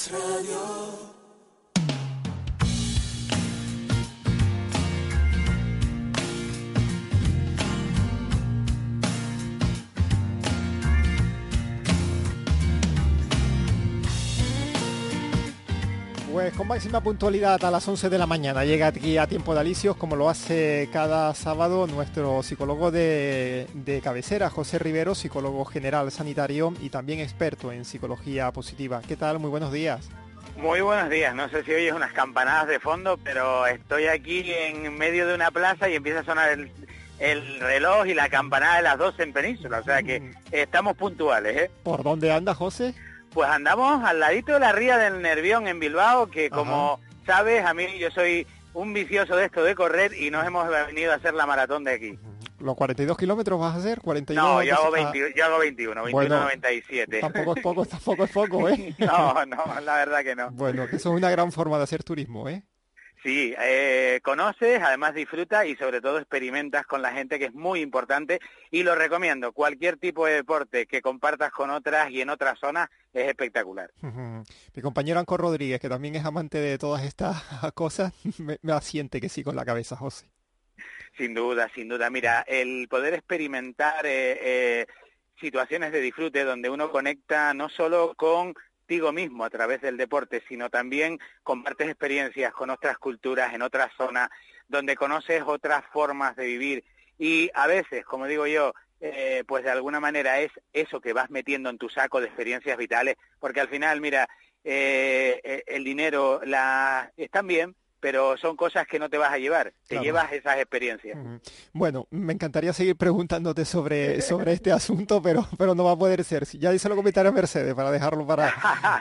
Es Radio. Pues con máxima puntualidad a las 11 de la mañana llega aquí a Tiempo de Alicios, como lo hace cada sábado nuestro psicólogo de, de, cabecera, José Rivero, psicólogo general sanitario y también experto en psicología positiva. ¿Qué tal? Muy buenos días. Muy buenos días, no sé si oyes unas campanadas de fondo, pero estoy aquí en medio de una plaza y empieza a sonar el, el reloj y la campanada de las 12 en Península, o sea que Mm. estamos puntuales, ¿eh? ¿Por dónde anda José? Pues andamos al ladito de la ría del Nervión en Bilbao, que como sabes, a mí yo soy un vicioso de esto de correr y nos hemos venido a hacer la maratón de aquí. ¿Los 42 kilómetros vas a hacer? ¿42? No, yo hago, 20 yo hago 21, 21, Bueno, 97. Tampoco es poco, tampoco es poco, ¿eh? No, no, la verdad que no. Bueno, que eso es una gran forma de hacer turismo, ¿eh? Sí, eh, conoces, además disfrutas y sobre todo experimentas con la gente, que es muy importante y lo recomiendo. Cualquier tipo de deporte que compartas con otras y en otras zonas es espectacular. Mi compañero Anco Rodríguez, que también es amante de todas estas cosas, me, me asiente que sí con la cabeza, José. Sin duda, sin duda. Mira, el poder experimentar eh, eh, situaciones de disfrute donde uno conecta no solo contigo mismo a través del deporte, sino también compartes experiencias con otras culturas en otras zonas, donde conoces otras formas de vivir. Y a veces, como digo yo, eh, pues de alguna manera es eso que vas metiendo en tu saco de experiencias vitales, porque al final, mira, eh, eh, el dinero la están bien, pero son cosas que no te vas a llevar, te Claro. llevas esas experiencias. Bueno, me encantaría seguir preguntándote sobre, sobre este asunto, pero, pero no va a poder ser. Ya se lo comentaré a Mercedes para dejarlo para,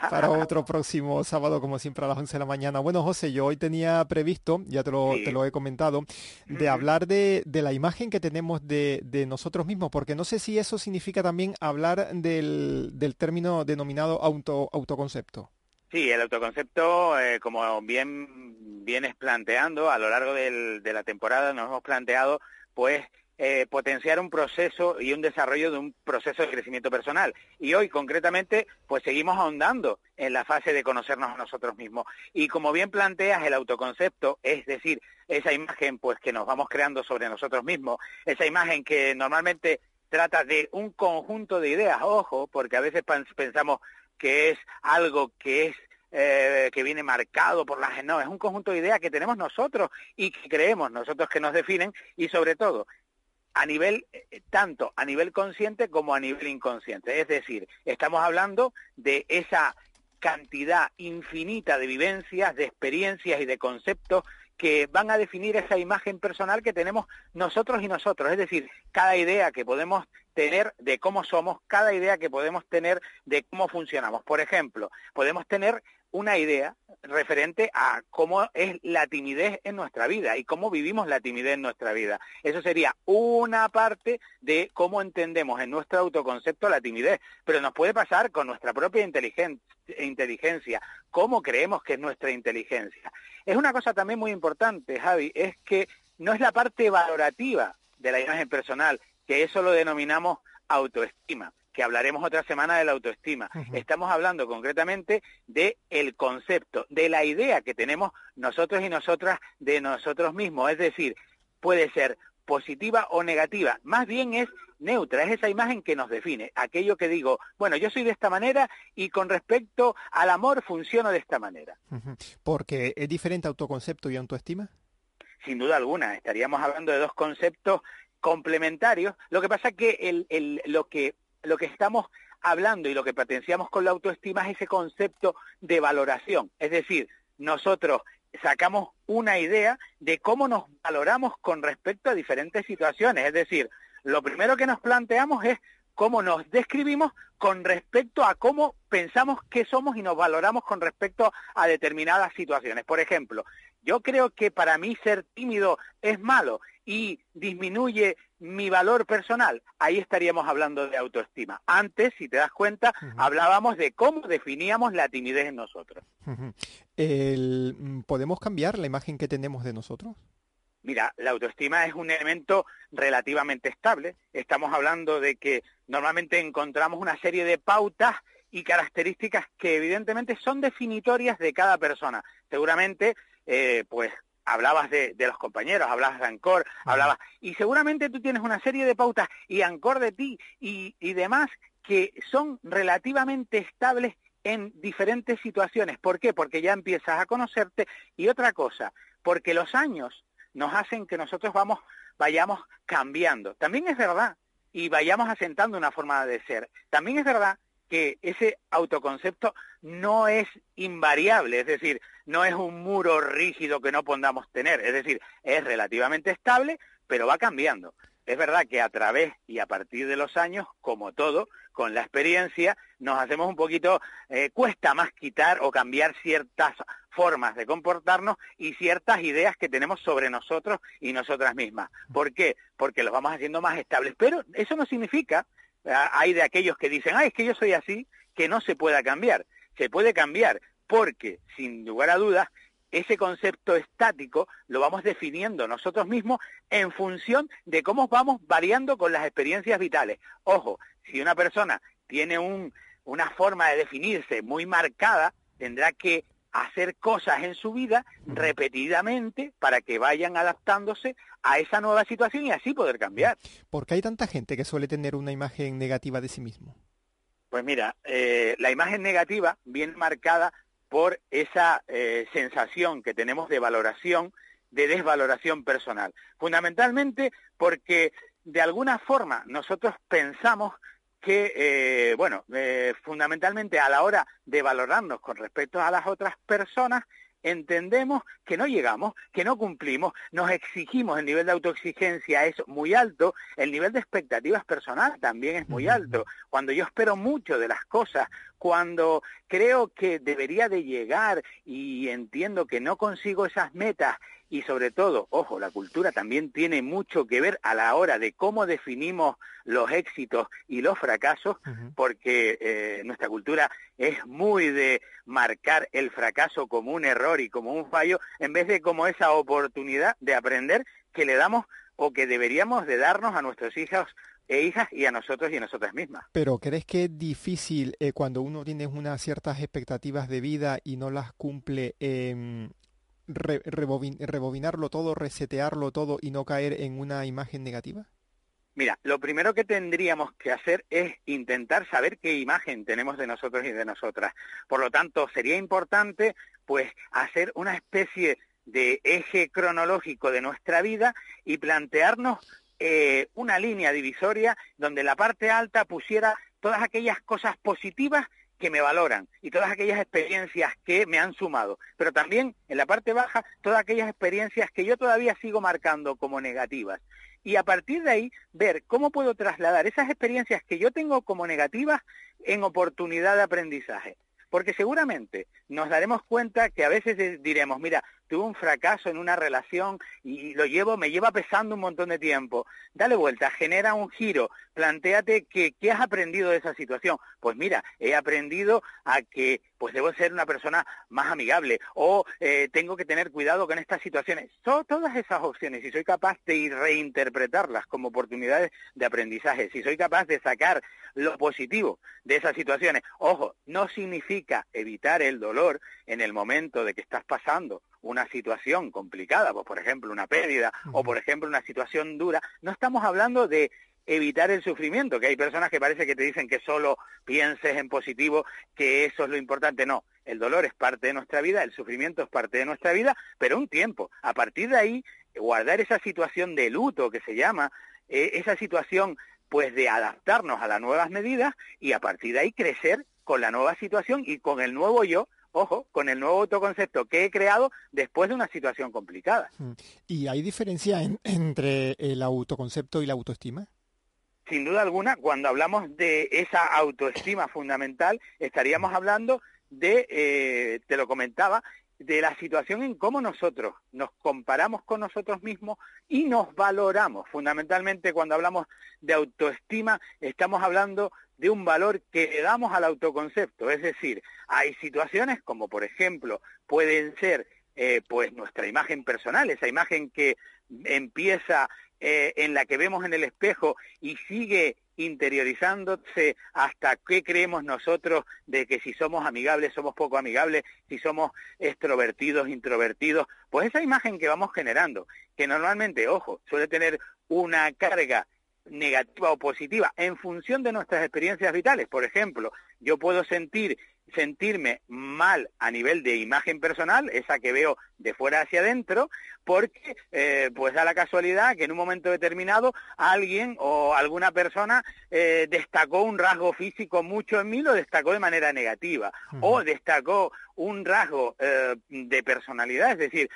para otro próximo sábado, como siempre a las 11 de la mañana. Bueno, José, yo hoy tenía previsto, ya te lo, Sí. te lo he comentado, de hablar de, de la imagen que tenemos de, de nosotros mismos, porque no sé si eso significa también hablar del, del término denominado auto, autoconcepto. Sí, el autoconcepto, eh, como bien vienes planteando, a lo largo del- de la temporada nos hemos planteado, pues, eh, potenciar un proceso y un desarrollo de un proceso de crecimiento personal. Y hoy, concretamente, pues seguimos ahondando en la fase de conocernos a nosotros mismos. Y como bien planteas, el autoconcepto, es decir, esa imagen, pues, que nos vamos creando sobre nosotros mismos, esa imagen que normalmente trata de un conjunto de ideas, ojo, porque a veces pens- pensamos que es algo que es eh, que viene marcado por las no, es un conjunto de ideas que tenemos nosotros y que creemos nosotros que nos definen y sobre todo a nivel eh, tanto a nivel consciente como a nivel inconsciente, es decir, estamos hablando de esa cantidad infinita de vivencias, de experiencias y de conceptos que van a definir esa imagen personal que tenemos nosotros y nosotros, es decir, cada idea que podemos tener de cómo somos, cada idea que podemos tener de cómo funcionamos. Por ejemplo, podemos tener una idea referente a cómo es la timidez en nuestra vida y cómo vivimos la timidez en nuestra vida. Eso sería una parte de cómo entendemos en nuestro autoconcepto la timidez, pero nos puede pasar con nuestra propia inteligen- inteligencia, cómo creemos que es nuestra inteligencia. Es una cosa también muy importante, Javi, es que no es la parte valorativa de la imagen personal, que eso lo denominamos autoestima, que hablaremos otra semana de la autoestima. Estamos hablando concretamente de el concepto, de la idea que tenemos nosotros y nosotras de nosotros mismos, es decir, puede ser positiva o negativa, más bien es neutra, es esa imagen que nos define, aquello que digo, bueno, yo soy de esta manera y con respecto al amor funciono de esta manera. Porque es diferente autoconcepto y autoestima. sin duda alguna. Estaríamos hablando de dos conceptos complementarios. Lo que pasa es que el, el- lo que lo que estamos hablando y lo que potenciamos con la autoestima es ese concepto de valoración. Es decir, nosotros sacamos una idea de cómo nos valoramos con respecto a diferentes situaciones. Es decir, lo primero que nos planteamos es cómo nos describimos con respecto a cómo pensamos que somos y nos valoramos con respecto a determinadas situaciones. Por ejemplo, yo creo que para mí ser tímido es malo y disminuye mi valor personal. Ahí estaríamos hablando de autoestima. Antes, si te das cuenta, hablábamos de cómo definíamos la timidez en nosotros. El- mm, ¿Podemos cambiar la imagen que tenemos de nosotros? Mira, la autoestima es un elemento relativamente estable. Estamos hablando de que normalmente encontramos una serie de pautas y características que evidentemente son definitorias de cada persona. Seguramente, eh, pues hablabas de, los compañeros, hablabas de Ancor, hablabas, y seguramente tú tienes una serie de pautas y Ancor de ti y, y demás que son relativamente estables en diferentes situaciones. ¿Por qué? Porque ya empiezas a conocerte y otra cosa, porque los años nos hacen que nosotros vamos, vayamos cambiando. También es verdad, y vayamos asentando una forma de ser. También es verdad que ese autoconcepto no es invariable, es decir, no es un muro rígido que no podamos tener, es decir, es relativamente estable, pero va cambiando. Es verdad que a través y a partir de los años, como todo, con la experiencia, nos hacemos un poquito, eh, cuesta más quitar o cambiar ciertas formas de comportarnos y ciertas ideas que tenemos sobre nosotros y nosotras mismas. ¿Por qué? Porque los vamos haciendo más estables. Pero eso no significa, hay de aquellos que dicen, ah, es que yo soy así, que no se pueda cambiar. Se puede cambiar porque, sin lugar a dudas, ese concepto estático lo vamos definiendo nosotros mismos en función de cómo vamos variando con las experiencias vitales. Ojo, si una persona tiene un, una forma de definirse muy marcada, tendrá que hacer cosas en su vida repetidamente para que vayan adaptándose a esa nueva situación y así poder cambiar. ¿Por qué hay tanta gente que suele tener una imagen negativa de sí mismo? Pues mira, eh, la imagen negativa viene marcada por esa eh, sensación que tenemos de valoración, de desvaloración personal. Fundamentalmente porque de alguna forma nosotros pensamos que, eh, bueno, eh, fundamentalmente a la hora de valorarnos con respecto a las otras personas, entendemos que no llegamos, que no cumplimos, nos exigimos, el nivel de autoexigencia es muy alto, el nivel de expectativas personal también es muy alto. Cuando yo espero mucho de las cosas, cuando creo que debería de llegar y entiendo que no consigo esas metas y sobre todo, ojo, la cultura también tiene mucho que ver a la hora de cómo definimos los éxitos y los fracasos, porque eh, nuestra cultura es muy de marcar el fracaso como un error y como un fallo, en vez de como esa oportunidad de aprender que le damos o que deberíamos de darnos a nuestros hijos e hijas y a nosotros y a nosotras mismas. Pero ¿crees que es difícil eh, cuando uno tiene unas ciertas expectativas de vida y no las cumple eh, rebobinarlo todo, resetearlo todo y no caer en una imagen negativa? Mira, lo primero que tendríamos que hacer es intentar saber qué imagen tenemos de nosotros y de nosotras. Por lo tanto, sería importante pues hacer una especie de eje cronológico de nuestra vida y plantearnos eh, una línea divisoria donde la parte alta pusiera todas aquellas cosas positivas que me valoran y todas aquellas experiencias que me han sumado, pero también en la parte baja todas aquellas experiencias que yo todavía sigo marcando como negativas. Y a partir de ahí ver cómo puedo trasladar esas experiencias que yo tengo como negativas en oportunidad de aprendizaje. Porque seguramente nos daremos cuenta que a veces diremos, mira, tuve un fracaso en una relación y lo llevo, me lleva pesando un montón de tiempo. Dale vuelta, genera un giro, planteate que, qué has aprendido de esa situación. Pues mira, he aprendido a que pues debo ser una persona más amigable o eh, tengo que tener cuidado con estas situaciones. Son todas esas opciones, si soy capaz de reinterpretarlas como oportunidades de aprendizaje, si soy capaz de sacar lo positivo de esas situaciones. Ojo, no significa evitar el dolor en el momento de que estás pasando una situación complicada, pues por ejemplo una pérdida o por ejemplo una situación dura, no estamos hablando de evitar el sufrimiento, que hay personas que parece que te dicen que solo pienses en positivo, que eso es lo importante. No, el dolor es parte de nuestra vida, el sufrimiento es parte de nuestra vida, pero un tiempo. A partir de ahí, guardar esa situación de luto que se llama, eh, esa situación pues de adaptarnos a las nuevas medidas y a partir de ahí crecer con la nueva situación y con el nuevo yo ojo, con el nuevo autoconcepto que he creado después de una situación complicada. Mm. ¿Y hay diferencia entre el autoconcepto y la autoestima? Sin duda alguna, cuando hablamos de esa autoestima fundamental, estaríamos hablando de, eh, te lo comentaba, de la situación en cómo nosotros nos comparamos con nosotros mismos y nos valoramos. Fundamentalmente, cuando hablamos de autoestima, estamos hablando de un valor que damos al autoconcepto. Es decir, hay situaciones como, por ejemplo, pueden ser eh, pues nuestra imagen personal, esa imagen que empieza eh, en la que vemos en el espejo y sigue interiorizándose hasta qué creemos nosotros de que si somos amigables, somos poco amigables, si somos extrovertidos, introvertidos, pues esa imagen que vamos generando, que normalmente, ojo, suele tener una carga negativa o positiva en función de nuestras experiencias vitales. Por ejemplo, yo puedo sentir sentirme mal a nivel de imagen personal, esa que veo de fuera hacia adentro, porque eh, pues da la casualidad que en un momento determinado alguien o alguna persona eh, destacó un rasgo físico mucho en mí, lo destacó de manera negativa, o destacó un rasgo eh, de personalidad, es decir,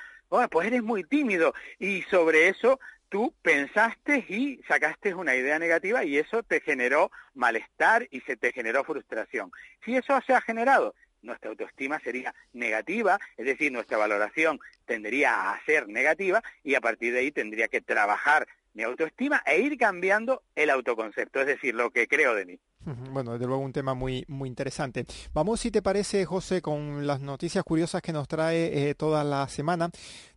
pues eres muy tímido y sobre eso tú pensaste y sacaste una idea negativa y eso te generó malestar y se te generó frustración. Si eso se ha generado, nuestra autoestima sería negativa, es decir, nuestra valoración tendría a ser negativa y a partir de ahí tendría que trabajar mi autoestima e ir cambiando el autoconcepto, es decir, lo que creo de mí. Bueno, desde luego un tema muy, muy interesante. Vamos, si te parece, José, con las noticias curiosas que nos trae eh, toda la semana.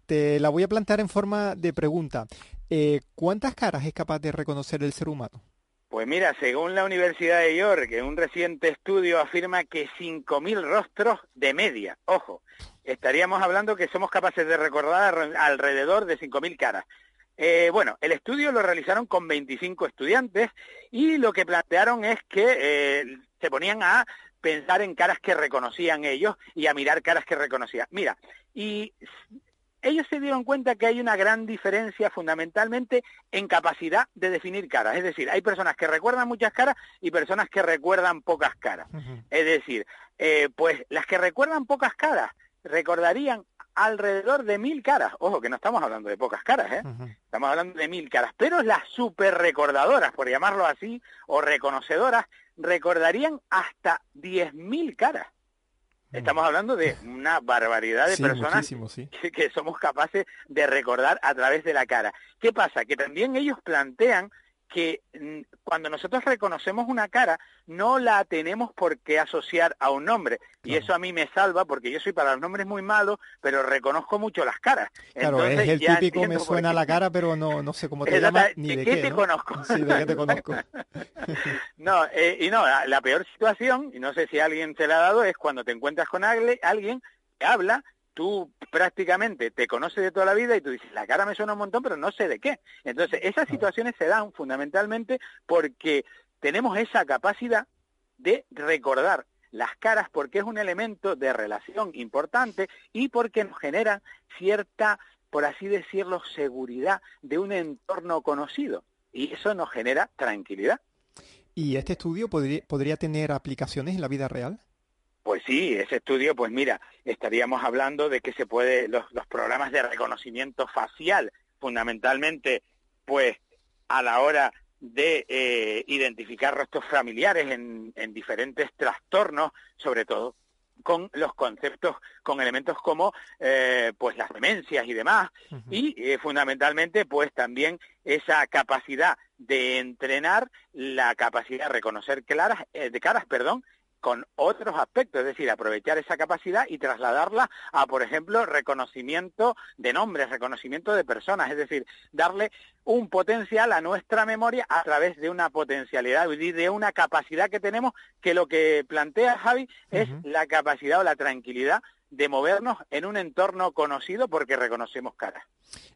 Te la voy a plantear en forma de pregunta. Eh, ¿Cuántas caras es capaz de reconocer el ser humano? Pues mira, según la Universidad de York, un reciente estudio afirma que 5.000 rostros de media, ojo, estaríamos hablando que somos capaces de recordar alrededor de 5.000 caras. Eh, bueno, el estudio lo realizaron con 25 estudiantes y lo que plantearon es que eh, se ponían a pensar en caras que reconocían ellos y a mirar caras que reconocían. Mira, y ellos se dieron cuenta que hay una gran diferencia fundamentalmente en capacidad de definir caras. Es decir, hay personas que recuerdan muchas caras y personas que recuerdan pocas caras. Es decir, eh, pues las que recuerdan pocas caras recordarían alrededor de mil caras. Ojo, que no estamos hablando de pocas caras, ¿eh? Estamos hablando de mil caras. Pero las super recordadoras, por llamarlo así, o reconocedoras, recordarían hasta diez mil caras. Estamos hablando de una barbaridad de personas que, somos capaces de recordar a través de la cara. ¿Qué pasa? Que también ellos plantean que mm, cuando nosotros reconocemos una cara no la tenemos por qué asociar a un nombre. Y eso a mí me salva porque yo soy para los nombres muy malos pero reconozco mucho las caras. Claro es el típico me suena la cara pero no no sé cómo te llamas ni de, qué, te conozco sí de qué te conozco. No eh, y no la, peor situación y no sé si alguien se la ha dado es cuando te encuentras con alguien que habla tú prácticamente te conoces de toda la vida y tú dices, la cara me suena un montón, pero no sé de qué. Entonces, esas situaciones se dan fundamentalmente porque tenemos esa capacidad de recordar las caras porque es un elemento de relación importante y porque nos genera cierta, por así decirlo, seguridad de un entorno conocido. Y eso nos genera tranquilidad. ¿Y este estudio podría, podría tener aplicaciones en la vida real? Pues sí, ese estudio, pues mira, estaríamos hablando de que se puede, los, programas de reconocimiento facial, fundamentalmente, pues a la hora de eh, identificar rostros familiares en, diferentes trastornos, sobre todo con los conceptos, con elementos como eh, pues las demencias y demás, y eh, fundamentalmente pues también esa capacidad de entrenar la capacidad de reconocer claras, de caras, perdón, con otros aspectos, es decir, aprovechar esa capacidad y trasladarla a, por ejemplo, reconocimiento de nombres, reconocimiento de personas, es decir, darle un potencial a nuestra memoria a través de una potencialidad y de una capacidad que tenemos que lo que plantea Javi es la capacidad o la tranquilidad de movernos en un entorno conocido porque reconocemos caras.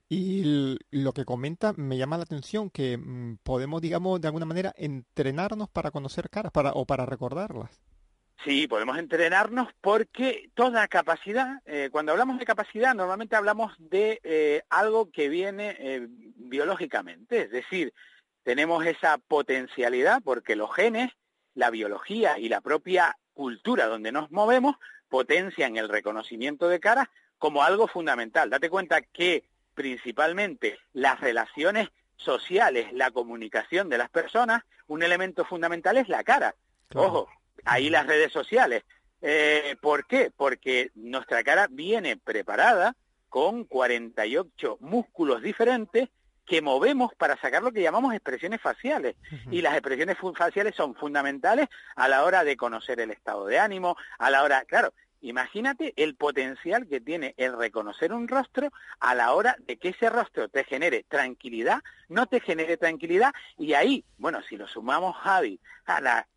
Y lo que comenta me llama la atención que mm, podemos, digamos, de alguna manera entrenarnos para conocer caras para, o para recordarlas. Sí, podemos entrenarnos porque toda capacidad, eh, cuando hablamos de capacidad, normalmente hablamos de eh, algo que viene eh, biológicamente, es decir, tenemos esa potencialidad porque los genes, la biología y la propia cultura donde nos movemos potencian el reconocimiento de caras como algo fundamental. Date cuenta que principalmente las relaciones sociales, la comunicación de las personas, un elemento fundamental es la cara. Ojo, ahí las redes sociales. Eh, ¿Por qué? Porque nuestra cara viene preparada con 48 músculos diferentes que movemos para sacar lo que llamamos expresiones faciales. Y las expresiones faciales son fundamentales a la hora de conocer el estado de ánimo, a la hora, claro, Imagínate el potencial que tiene el reconocer un rostro a la hora de que ese rostro te genere tranquilidad, no te genere tranquilidad, y ahí, bueno, si lo sumamos, Javi, a la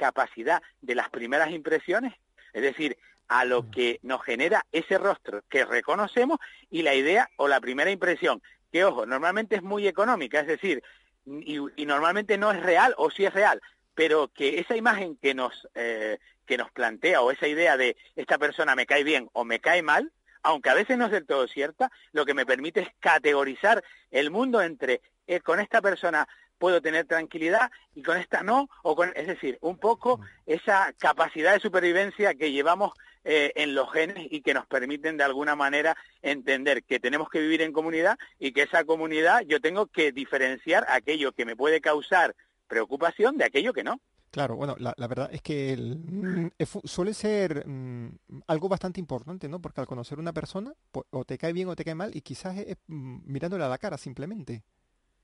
capacidad de las primeras impresiones, es decir, a lo mm. que nos genera ese rostro que reconocemos y la idea o la primera impresión, que ojo, normalmente es muy económica, es decir, y, normalmente no es real o sí es real, pero que esa imagen que nos eh, que nos plantea o esa idea de esta persona me cae bien o me cae mal, aunque a veces no es del todo cierta, lo que me permite es categorizar el mundo entre eh, con esta persona puedo tener tranquilidad y con esta no, o con, es decir, un poco mm. esa capacidad de supervivencia que llevamos eh, en los genes y que nos permiten de alguna manera entender que tenemos que vivir en comunidad y que esa comunidad yo tengo que diferenciar aquello que me puede causar preocupación de aquello que no. Claro, bueno, la, verdad es que mm, suele ser mm, algo bastante importante, ¿no? Porque al conocer una persona, pues, o te cae bien o te cae mal, y quizás es, mm, mirándole a la cara simplemente.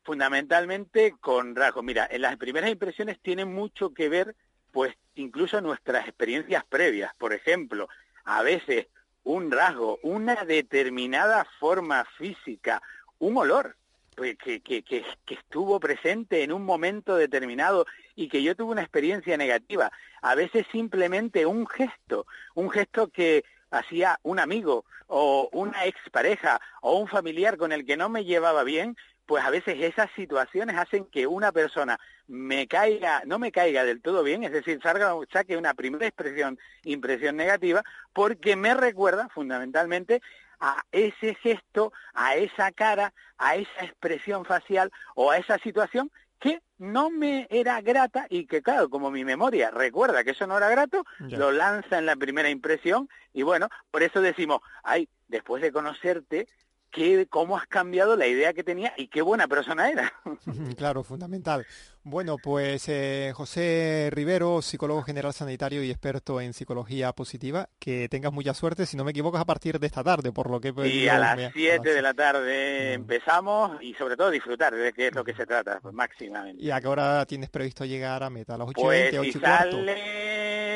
Fundamentalmente con rasgos. Mira, en las primeras impresiones tienen mucho que ver, pues, incluso nuestras experiencias previas. Por ejemplo, a veces un rasgo, una determinada forma física, un olor, pues, que, que, que, estuvo presente en un momento determinado y que yo tuve una experiencia negativa. A veces simplemente un gesto, un gesto que hacía un amigo o una expareja o un familiar con el que no me llevaba bien, pues a veces esas situaciones hacen que una persona me caiga, no me caiga del todo bien, es decir, salga, saque una primera expresión, impresión negativa, porque me recuerda fundamentalmente a ese gesto, a esa cara, a esa expresión facial o a esa situación que no me era grata y que claro, como mi memoria recuerda que eso no era grato, lo lanza en la primera impresión y bueno, por eso decimos, ay, después de conocerte, qué, cómo has cambiado la idea que tenía y qué buena persona era. Claro, fundamental. Bueno, pues eh, José Rivero, psicólogo general sanitario y experto en psicología positiva, que tengas mucha suerte, si no me equivoco, a partir de esta tarde, por lo que... Y a las 7 de la tarde empezamos y sobre todo disfrutar de qué es lo que se trata, pues, máximamente. ¿Y a qué hora tienes previsto llegar a meta? ¿A las 8 pues, y 20, 8 y sale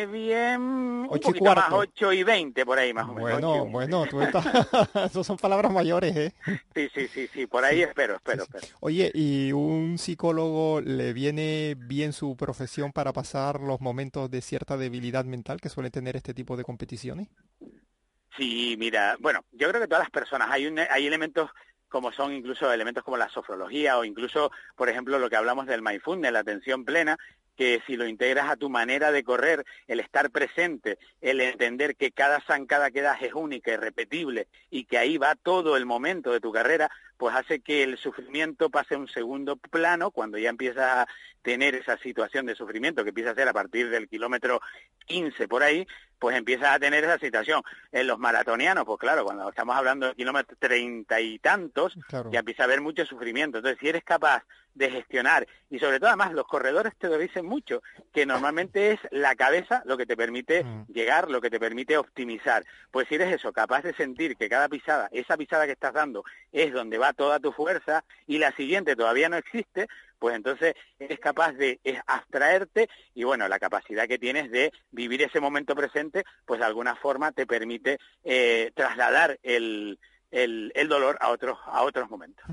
bien, un poquito más, 8 y 20 por ahí más o menos. Bueno, bueno, tú estás... Esas son palabras mayores, ¿eh? Sí, sí, sí, sí, por ahí espero, espero, espero. Oye, ¿y un psicólogo le viene bien su profesión para pasar los momentos de cierta debilidad mental que suele tener este tipo de competiciones? Sí, mira, bueno, yo creo que todas las personas, hay, un, hay elementos como son incluso elementos como la sofrología o incluso, por ejemplo, lo que hablamos del mindfulness, la atención plena, que si lo integras a tu manera de correr, el estar presente, el entender que cada zancada que das es única y repetible y que ahí va todo el momento de tu carrera, pues hace que el sufrimiento pase a un segundo plano cuando ya empiezas a tener esa situación de sufrimiento que empieza a ser a partir del kilómetro 15 por ahí, pues empiezas a tener esa situación. En los maratonianos, pues claro, cuando estamos hablando de kilómetros treinta y tantos, ya empieza a haber mucho sufrimiento. Entonces, si eres capaz de gestionar, y sobre todo además los corredores te lo dicen mucho, que normalmente es la cabeza lo que te permite mm. llegar, lo que te permite optimizar. Pues si eres eso, capaz de sentir que cada pisada, esa pisada que estás dando, es donde va toda tu fuerza, y la siguiente todavía no existe, pues entonces eres capaz de abstraerte y bueno, la capacidad que tienes de vivir ese momento presente, pues de alguna forma te permite eh, trasladar el, el, el, dolor a otros a otros momentos.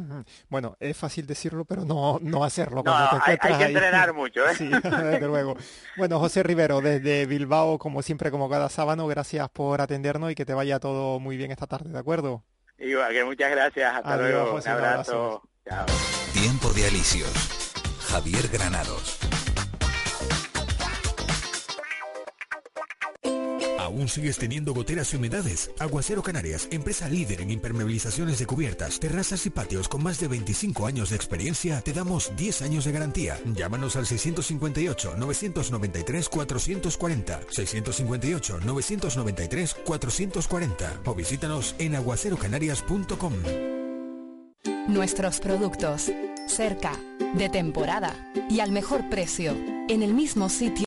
Bueno, es fácil decirlo, pero no, no hacerlo. No, hay, que entrenar mucho. ¿eh? Sí, desde luego. Bueno, José Rivero, desde Bilbao, como siempre, como cada sábado, gracias por atendernos y que te vaya todo muy bien esta tarde, ¿de acuerdo? Igual que muchas gracias. Hasta luego. un abrazo. Tiempo de Alicios. Javier Granados. ¿Aún sigues teniendo goteras y humedades? Aguacero Canarias, empresa líder en impermeabilizaciones de cubiertas, terrazas y patios con más de 25 años de experiencia, te damos 10 años de garantía. Llámanos al 658-993-440, 658-993-440 o visítanos en aguacerocanarias.com. Nuestros productos, cerca, de temporada y al mejor precio, en el mismo sitio.